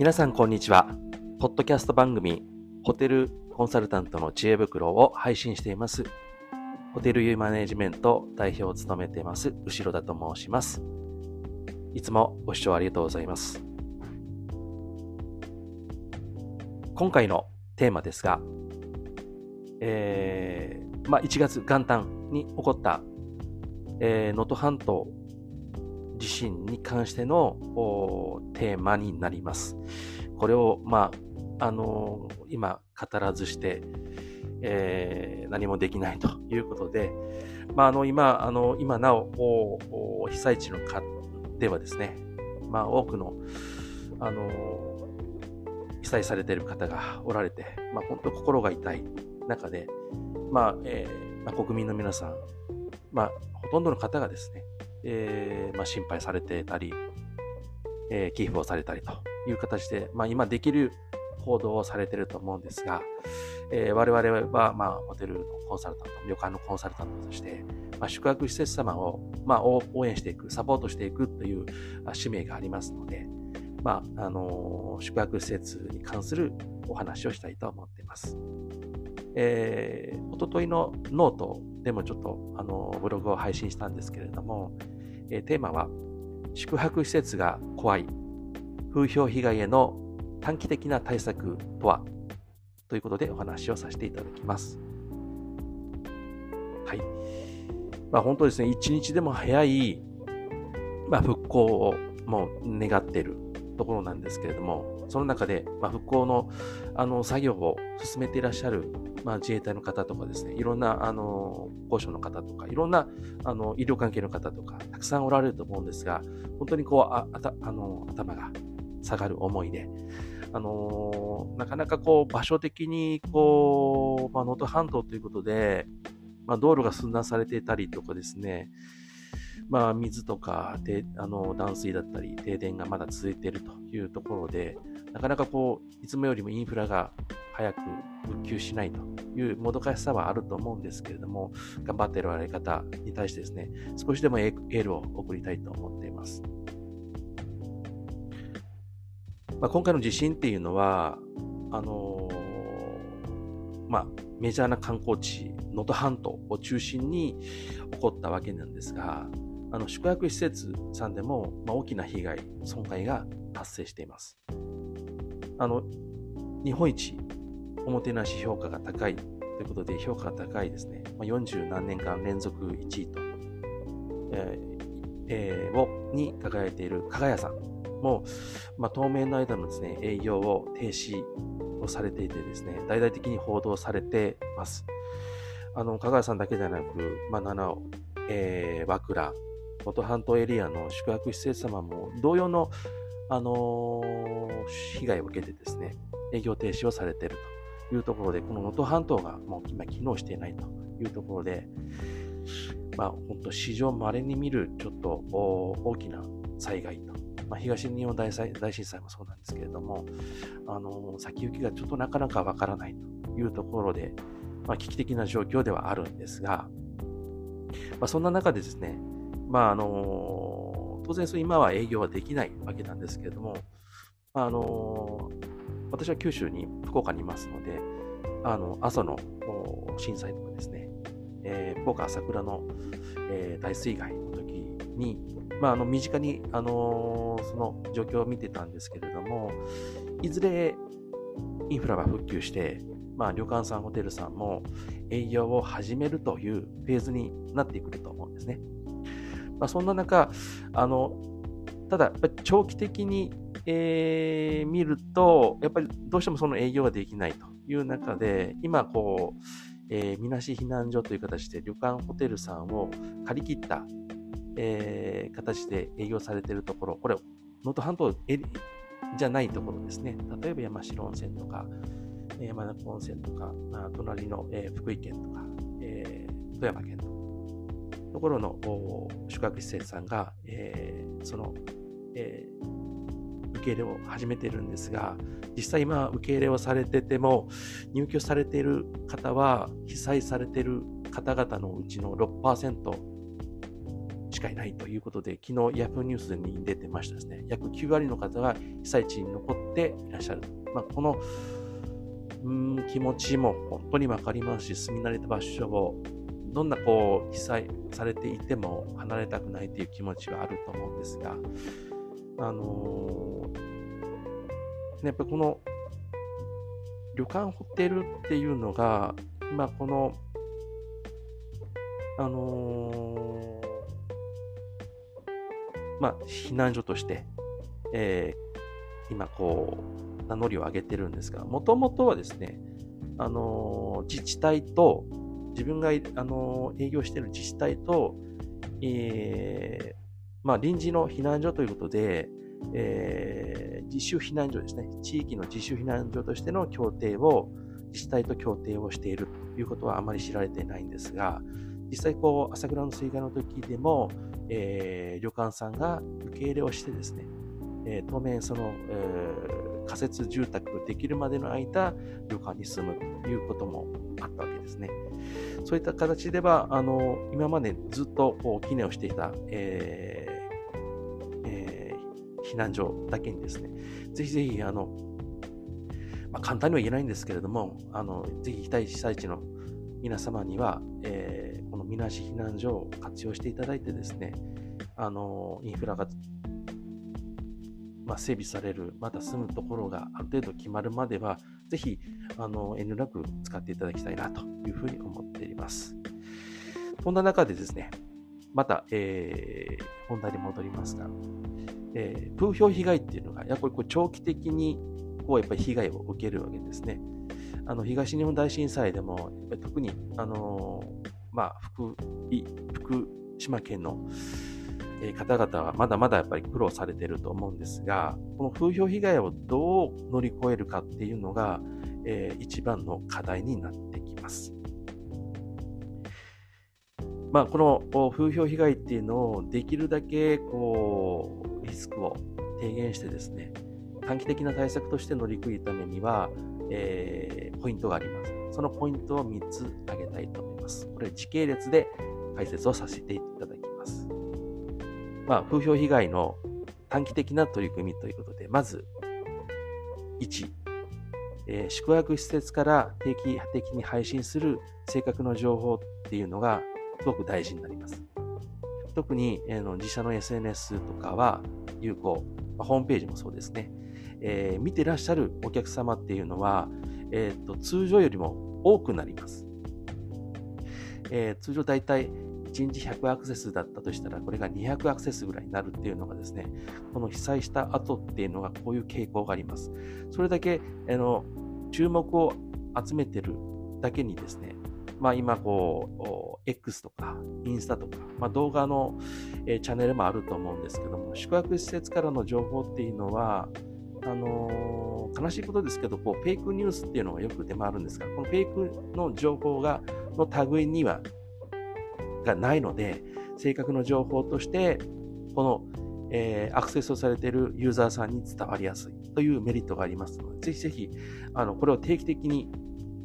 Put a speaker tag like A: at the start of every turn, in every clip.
A: 皆さんこんにちは。ポッドキャスト番組、ホテルコンサルタントの知恵袋を配信しています。ホテルユーマネジメント代表を務めています、後ろ田と申します。いつもご視聴ありがとうございます。今回のテーマですが、えー、まあ、1月元旦に起こった、えー、能登半島地震に関してのテーマになります。これを、まあ、あのー、今語らずして、えー、何もできないということで、まあ、あの今、あの今なお被災地の方ではですね、まあ、多くの、あの被災されている方がおられて、まあ、本当心が痛い中で、まあえーまあ、国民の皆さん、まあ、ほとんどの方がですね、えーまあ、心配されてたり、えー、寄付をされたりという形で、まあ、今できる行動をされてると思うんですが、えー、我々は、まあ、ホテルのコンサルタント、旅館のコンサルタントとして、まあ、宿泊施設様を、まあ、応援していく、サポートしていくという使命がありますので、まあ、あのー、宿泊施設に関するお話をしたいと思っています。えー、おとといのノートでもちょっと、あの、ブログを配信したんですけれども、えー、テーマは、宿泊施設が怖い、風評被害への短期的な対策とは？ということでお話をさせていただきます。はい。まあ、本当ですね、一日でも早い、まあ、復興をもう願っているところなんですけれども、その中で、まあ、復興のあの作業を進めていらっしゃる、まあ、自衛隊の方とかですね、いろんなあの高所の方とか、いろんなあの医療関係の方とか、たくさんおられると思うんですが、本当にこうああの頭が下がる思いで、あの、なかなかこう場所的にこう、まあ、能登半島ということで、まあ、道路が寸断されていたりとかですね、まあ、水とかあの断水だったり停電がまだ続いているというところで、なかなかこういつもよりもインフラが早く復旧しないというもどかしさはあると思うんですけれども、頑張っているられ方に対してですね、少しでもエールを送りたいと思っています。まあ、今回の地震っていうのは、あのー、まあ、メジャーな観光地、能登半島を中心に起こったわけなんですが、あの宿泊施設さんでも、まあ、大きな被害、損壊が発生しています。あの日本一おもてなし評価が高いということで、評価が高いですね。まあ、40何年間連続1位と、えーえー、をに輝いている加賀屋さんも、まあ、当面の間のですね、営業を停止をされていてですね、大々的に報道されています。あの、香川さんだけではなく、まあ、七尾、えー、和倉、能登半島エリアの宿泊施設様も同様の、あのー、被害を受けてですね、営業停止をされているというところで、この能登半島がもう今機能していないというところで、まあ、本当史上稀に見るちょっと大きな災害とまあ、東日本大震災もそうなんですけれども、あの先行きがちょっとなかなかわからないというところで、まあ、危機的な状況ではあるんですが、まあ、そんな中でですね、まああの当然そ今は営業はできないわけなんですけれども、あの私は九州に、福岡にいますので、あの阿蘇の震災とかですね、えー、福岡朝倉の、えー、大水害の時に、まあ、あの身近に、あのー、その状況を見てたんですけれども、いずれインフラが復旧して、まあ、旅館さん、ホテルさんも営業を始めるというフェーズになってくると思うんですね。まあ、そんな中、あのただ、長期的に、えー、見ると、やっぱりどうしてもその営業ができないという中で、今、こう、えー、みなし避難所という形で旅館、ホテルさんを借り切ったえー、形で営業されているところ、これ、能登半島じゃないところですね。例えば山城温泉とか、山中温泉とか、まあ、隣の、えー、福井県とか、えー、富山県とところの宿泊施設さんが、えー、その、えー、受け入れを始めているんですが、実際今受け入れをされてても、入居されている方は、被災されている方々のうちの6%、しかいないということで、昨日 Yahoo ニュースに出てましたですね。約9割の方が被災地に残っっていらっしゃる。まあ、この、うん、気持ちも本当にわかりますし、住み慣れた場所を、どんなこう、被災されていても離れたくないという気持ちはあると思うんですが、あのー、やっぱこの旅館ホテルっていうのが、今この、あのー、まあ、避難所として、えー、今こう、名乗りを上げてるんですが、もともとはですね、あの、自治体と、自分が、あの営業している自治体と、えまあ、臨時の避難所ということで、えー、自主避難所ですね。地域の自主避難所としての協定を、自治体と協定をしているということはあまり知られていないんですが、実際こう、朝倉の水害の時でも、えー、旅館さんが受け入れをしてですね、えー、当面その、えー、仮設住宅ができるまでの間、旅館に住むということもあったわけですね。そういった形では、あの、今までずっとこう、記念をしていた、えー避難所だけにですね、ぜひぜひ、あの、まあ、簡単には言えないんですけれども、あの、ぜひ被災地の皆様には、えー、このみなし避難所を活用していただいてですね、あの、インフラが、まあ、整備される、また住むところがある程度決まるまでは、ぜひ、あの、遠慮なく使っていただきたいなというふうに思っています。そんな中でですね、また、えー、本題に戻りますが、えー、風評被害っていうのが、やっぱりこう長期的にこうやっぱり被害を受けるわけですね。あの東日本大震災でも、特に、あのー、まあ、福福島県の方々はまだまだやっぱり苦労されていると思うんですが、この風評被害をどう乗り越えるかっていうのが、えー、一番の課題になってきます。まあ、この風評被害っていうのをできるだけこうリスクを低減してですね、短期的な対策として乗り切るためには、えー、ポイントがあります。そのポイントを3つ挙げたいと思います。これ時系列で解説をさせていただきます。まあ、風評被害の短期的な取り組みということで、まず、1、えー、宿泊施設から定期的に配信する正確な情報っていうのがすごく大事になります。特に、えー、の自社の SNS とかは有効、まあ、ホームページもそうですね、えー、見てらっしゃるお客様っていうのは、えーと、通常よりも多くなります。えー、通常大体1日100アクセスだったとしたら、これが200アクセスぐらいになるっていうのがですね、この被災した後っていうのがこういう傾向があります。それだけ、あの注目を集めてるだけにですね、まあ、今こう、X とかインスタとか、まあ、動画の、え、チャンネルもあると思うんですけども、宿泊施設からの情報っていうのは、あのー、悲しいことですけど、こう、フェイクニュースっていうのがよく出回るんですが、このフェイクの情報が、の類には、がないので、正確な情報として、この、えー、アクセスをされているユーザーさんに伝わりやすいというメリットがありますので、ぜひぜひ、あの、これを定期的に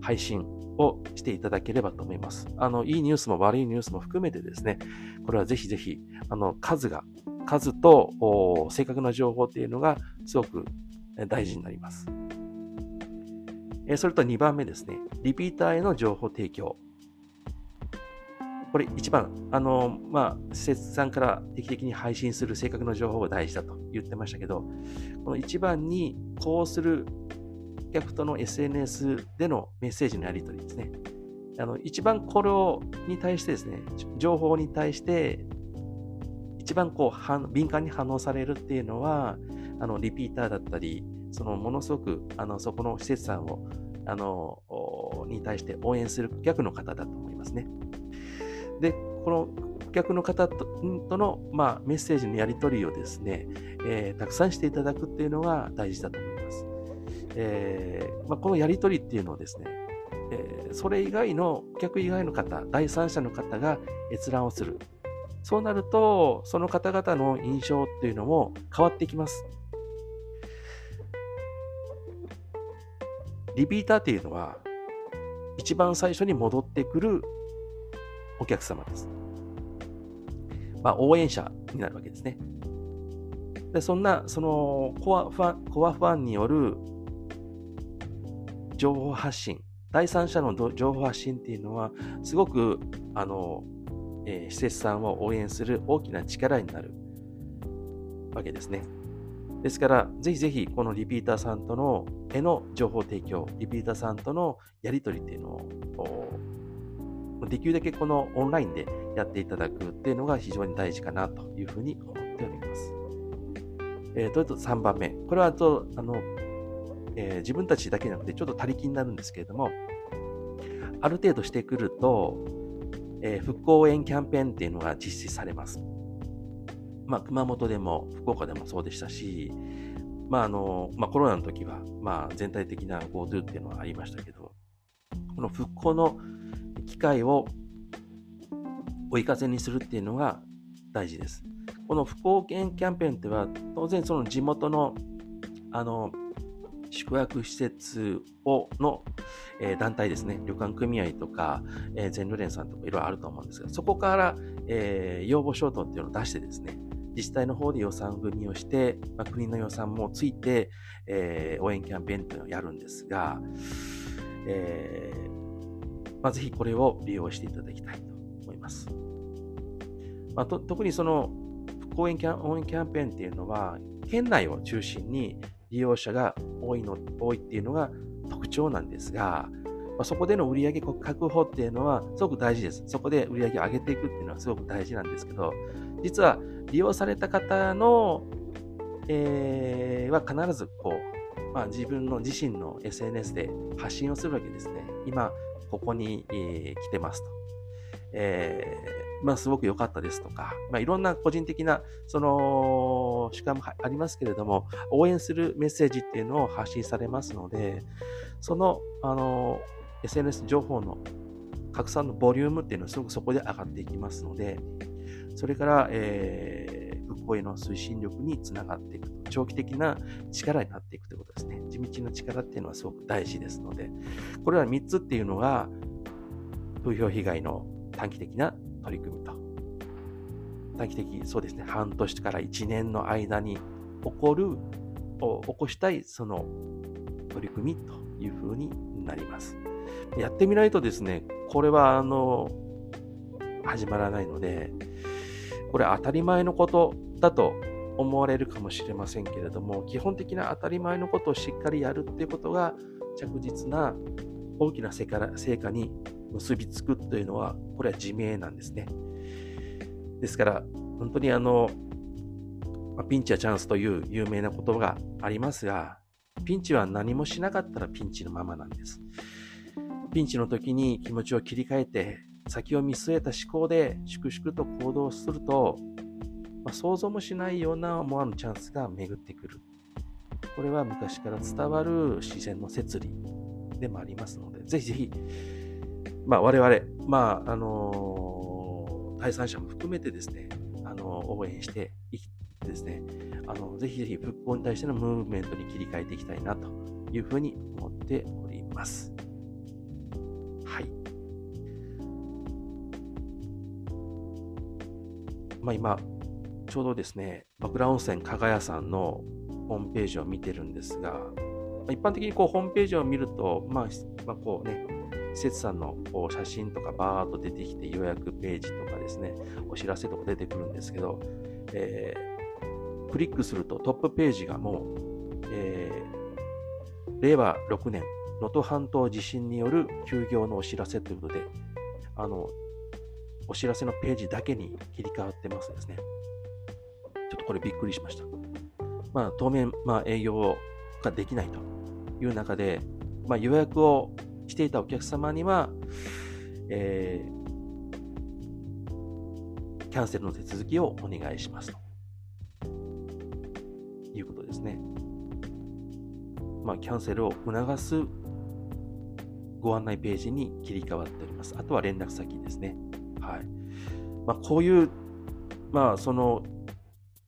A: 配信をしていただければと思います。あの、いいニュースも悪いニュースも含めてですね、これはぜひぜひ、あの、数が、数と正確な情報っていうのがすごく大事になります。それと2番目ですね、リピーターへの情報提供。これ一番、あの、まあ、施設さんから定期的に配信する正確な情報が大事だと言ってましたけど、この一番にこうする客との SNS でのメッセージのやり取りですね。あの一番これをに対してですね、情報に対して一番こう敏感に反応されるっていうのは、あのリピーターだったり、そのものすごくあのそこの施設さんをあのに対して応援する客の方だと思いますね。で、この顧客の方との、まあ、メッセージのやり取りをですね、えー、たくさんしていただくっていうのが大事だと思います。えー、まあ、このやり取りっていうのをですね、えー、それ以外の、顧客以外の方、第三者の方が閲覧をする。そうなると、その方々の印象っていうのも変わってきます。リピーターっていうのは、一番最初に戻ってくるお客様です。まあ、応援者になるわけですね。でそんなそのコアファンコアファンによる情報発信、第三者の情報発信っていうのは、すごくあの、えー、施設さんを応援する大きな力になるわけですね。ですから、ぜひぜひ、このリピーターさんとの、への情報提供、リピーターさんとのやり取りっていうのを、できるだけこのオンラインでやっていただくっていうのが非常に大事かなというふうに思っております。えー、と、3番目。これはと、あの、えー、自分たちだけじゃなくて、ちょっと他力になるんですけれども、ある程度してくると、えー、復興応援キャンペーンっていうのが実施されます。まあ、熊本でも福岡でもそうでしたし、まああのまあ、コロナの時は、まあ、全体的な GoTo っていうのはありましたけど、この復興の機会を追い風にするっていうのが大事です。この復興券キャンペーンっては、当然その地元のあの宿泊施設をの、え、団体ですね、旅館組合とか、えー、全旅連さんとかいろいろあると思うんですが、そこから、えー、要望書等っていうのを出してですね、自治体の方で予算組みをして、まあ、国の予算もついて、えー、応援キャンペーンというのをやるんですが、えーまあ、ぜひこれを利用していただきたいと思います。まあ、と特にその応援キャン応援キャンペーンっていうのは、県内を中心に利用者が多いの多いっていうのが特徴なんですが、まあ、そこでの売上確保っていうのはすごく大事です。そこで売上を上げていくっていうのはすごく大事なんですけど、実は利用された方の、えー、は必ずこう、まあ、自分の自身の SNS で発信をするわけですね。今、ここに、え、来てますと。えー、まあ、すごく良かったですとか、まあ、いろんな個人的な、その、主観もありますけれども、応援するメッセージっていうのを発信されますので、その、あの、SNS 情報の拡散のボリュームっていうのはすごくそこで上がっていきますので、それから、えー、復興への推進力につながっていく長期的な力になっていくということですね。地道な力っていうのはすごく大事ですので、これら3つっていうのが、風評被害の短期的な取り組みと、短期的、そうですね、半年から1年の間に起こる、起こしたいその取り組みというふうになります。やってみないとですね、これはあの、始まらないので、これ当たり前のことだと思われるかもしれませんけれども、基本的な当たり前のことをしっかりやるっていうことが、着実な大きな成果に結びつくというのは、これは自明なんですね。ですから、本当にあの、ピンチはチャンスという有名な言葉がありますが、ピンチは何もしなかったらピンチのままなんです。ピンチの時に気持ちを切り替えて、先を見据えた思考で粛々と行動すると、まあ、想像もしないような思わぬチャンスが巡ってくる。これは昔から伝わる自然の摂理でもありますので、ぜひぜひまあ、我々、まあ、あのー、第三者も含めてですね、あのー、応援していってですね、あの、ぜひぜひ復興に対してのムーブメントに切り替えていきたいなというふうに思っております。はい。まあ今、ちょうどですね、和倉温泉加賀屋さんのホームページを見てるんですが、一般的にこうホームページを見ると、まあ、まあ、こうね、施設さんのこう写真とかバーっと出てきて予約ページとかですね、お知らせとか出てくるんですけど、えー、クリックするとトップページがもう、えー、令和6年、能登半島地震による休業のお知らせということで、あの、お知らせのページだけに切り替わってますですね。ちょっとこれびっくりしました。まあ、当面、まあ、営業ができないという中で、まあ、予約をしていたお客様には、えー、キャンセルの手続きをお願いしますということですね。まあ、キャンセルを促すご案内ページに切り替わっております。あとは連絡先ですね。はい。まあ、こういう、まあ、その、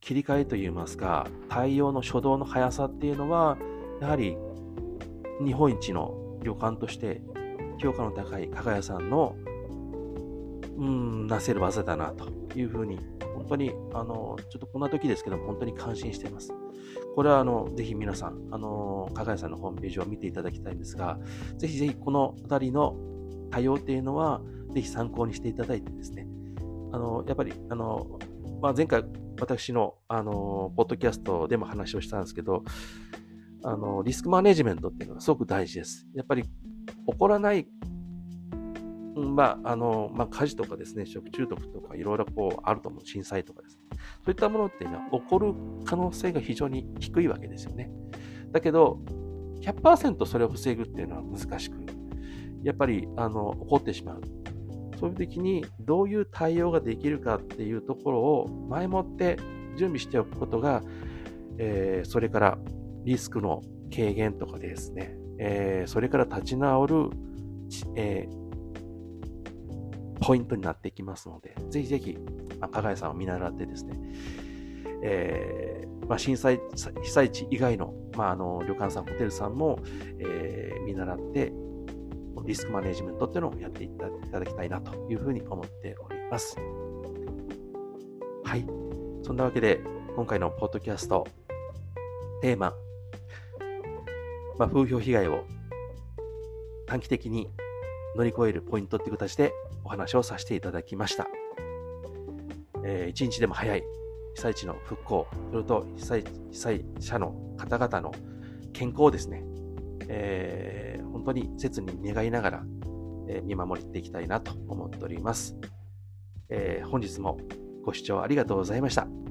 A: 切り替えといいますか、対応の初動の速さっていうのは、やはり日本一の旅館として評価の高い加賀屋さんのうん、なせる技だなというふうに、本当に、あの、ちょっとこんな時ですけども、本当に感心しています。これは、あの、ぜひ皆さん、あの、かがやさんのホームページを見ていただきたいんですが、ぜひぜひこのあたりの多様っていうのは、ぜひ参考にしていただいてですね、あの、やっぱり、あの、まあ、前回、私の、あの、ポッドキャストでも話をしたんですけど、あの、リスクマネジメントっていうのはすごく大事です。やっぱり、起こらないまあ、あの、まあ、火事とかですね、食中毒とかいろいろこうあると思う、震災とかですね。そういったものっていうのは起こる可能性が非常に低いわけですよね。だけど、100%それを防ぐっていうのは難しく、やっぱり、あの、起こってしまう。そういう時にどういう対応ができるかっていうところを前もって準備しておくことが、えー、それからリスクの軽減とかですね、えー、それから立ち直る、えー、ポイントになってきますので、ぜひぜひ、加賀谷さんを見習ってですね、えーまあ、震災、被災地以外の,、まあ、あの旅館さん、ホテルさんも、えー、見習って、リスクマネジメントっていうのをやっていただきたいなというふうに思っております。はい。そんなわけで、今回のポッドキャスト、テーマ、まあ、風評被害を短期的に乗り越えるポイントっていう形でお話をさせていただきました。えー、一日でも早い被災地の復興、それと被災被災者の方々の健康ですね、えー、本当に切に願いながら、えー、見守っていきたいなと思っております。えー、本日もご視聴ありがとうございました。